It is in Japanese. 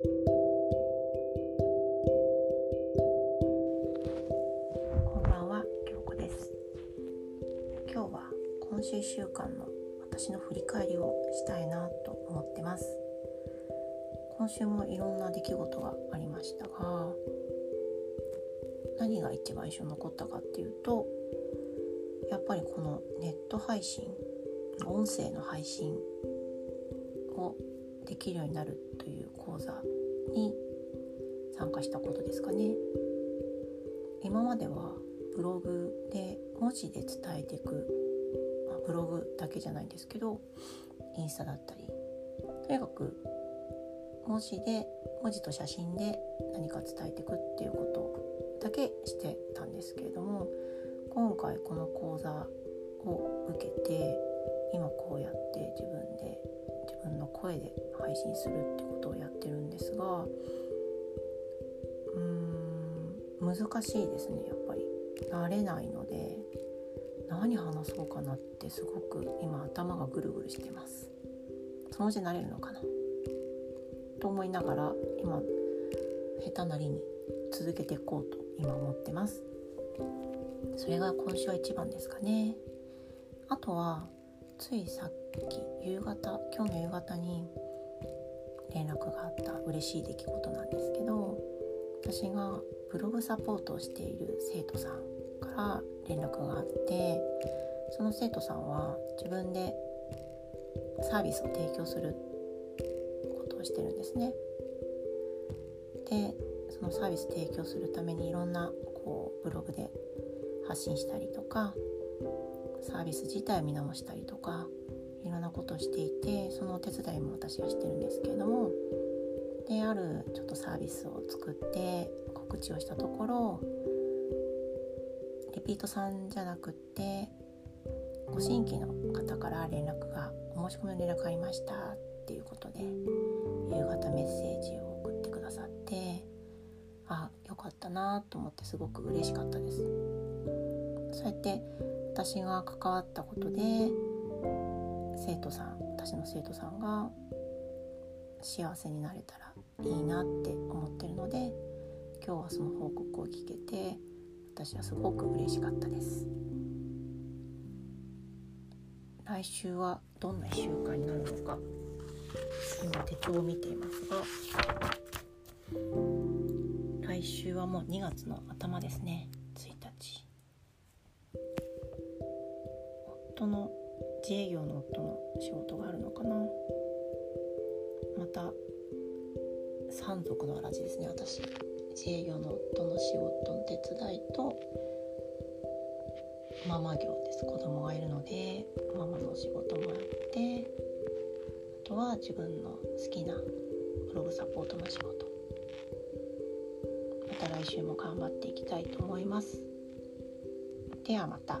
こんばんは、京子です。今日は今週1週間の私の振り返りをしたいなと思ってます。今週もいろんな出来事がありましたが、何が一番印象に残ったかっていうと、やっぱりこのネット配信、音声の配信をできるようになるという講座に参加したことですかね。今まではブログで文字で伝えていく、まあ、ブログだけじゃないんですけどインスタだったりとにかく文字で文字と写真で何か伝えていくっていうことだけしてたんですけれども今回この講座を受けて今こうやって自分で自分の声で配信するってことをやってるんですがうーん難しいですねやっぱり。慣れないので何話そうかなってすごく今頭がぐるぐるしてます。そのうち慣れるのかな。と思いながら今下手なりに続けていこうと今思ってます。それが今週は一番ですかね。あとはついさっき夕方今日の夕方に連絡があった嬉しい出来事なんですけど私がブログサポートをしている生徒さんから連絡があってその生徒さんは自分でサービスを提供することをしてるんですね。でそのサービス提供するためにいろんなこうブログで発信したりとかサービス自体を見直したりとかいろんなことをしていてそのお手伝いも私はしてるんですけれども。であるちょっとサービスを作って告知をしたところリピートさんじゃなくってご新規の方から連絡がお申し込みの連絡がありましたっていうことで夕方メッセージを送ってくださってあよかったなと思ってすごく嬉しかったです。そうやって私が関わったことで生徒さん私の生徒さんが幸せになれたらいいなって思ってるので今日はその報告を聞けて私はすごく嬉しかったです。来週はどんな1週間になるのか今手帳を見ていますが来週はもう2月の頭ですね。1日。夫の自営業の夫の仕事があるのかな。また三足のわらじですね。私自営業の夫の仕事の手伝いとママ業です。子供がいるのでママの仕事もあってあとは自分の好きなブログサポートの仕事。また来週も頑張っていきたいと思います。ではまた。